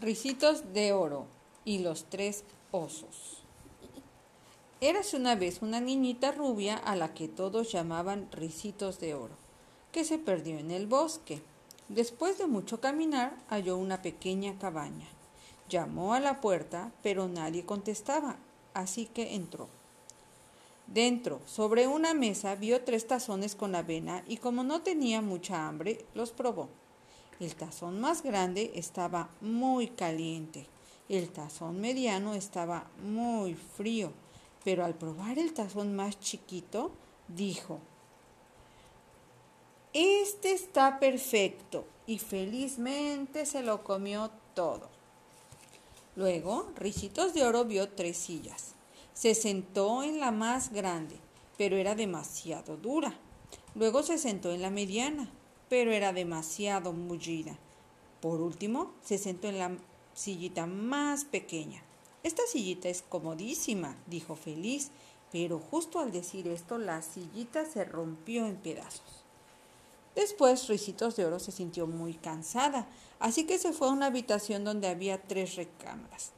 Ricitos de oro y los tres osos. Érase una vez una niñita rubia a la que todos llamaban Ricitos de oro, que se perdió en el bosque. Después de mucho caminar, halló una pequeña cabaña. Llamó a la puerta, pero nadie contestaba, así que entró. Dentro, sobre una mesa, vio tres tazones con avena y como no tenía mucha hambre, los probó. El tazón más grande estaba muy caliente. El tazón mediano estaba muy frío. Pero al probar el tazón más chiquito, dijo, Este está perfecto. Y felizmente se lo comió todo. Luego, Ricitos de Oro vio tres sillas. Se sentó en la más grande, pero era demasiado dura. Luego se sentó en la mediana, pero era demasiado mullida. Por último, se sentó en la sillita más pequeña. Esta sillita es comodísima, dijo feliz, pero justo al decir esto la sillita se rompió en pedazos. Después Ricitos de Oro se sintió muy cansada, así que se fue a una habitación donde había tres recámaras.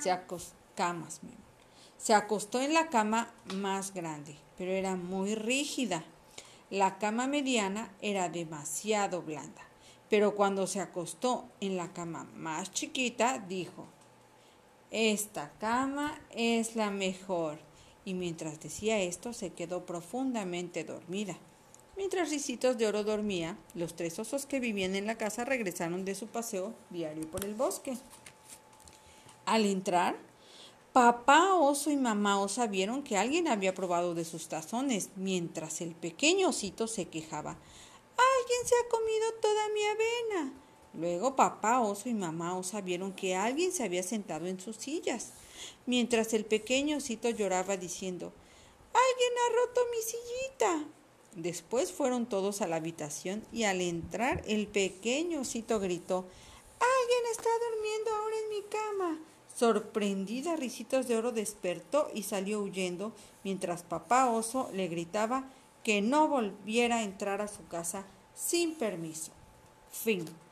Se camas, Se acostó en la cama más grande, pero era muy rígida. La cama mediana era demasiado blanda, pero cuando se acostó en la cama más chiquita, dijo, Esta cama es la mejor. Y mientras decía esto, se quedó profundamente dormida. Mientras Ricitos de Oro dormía, los tres osos que vivían en la casa regresaron de su paseo diario por el bosque. Al entrar, Papá oso y mamá osa vieron que alguien había probado de sus tazones, mientras el pequeño osito se quejaba. Alguien se ha comido toda mi avena. Luego papá oso y mamá osa vieron que alguien se había sentado en sus sillas, mientras el pequeño osito lloraba diciendo Alguien ha roto mi sillita. Después fueron todos a la habitación y al entrar el pequeño osito gritó Alguien está durmiendo ahora en mi cama. Sorprendida, Ricitos de Oro despertó y salió huyendo, mientras papá oso le gritaba que no volviera a entrar a su casa sin permiso. Fin.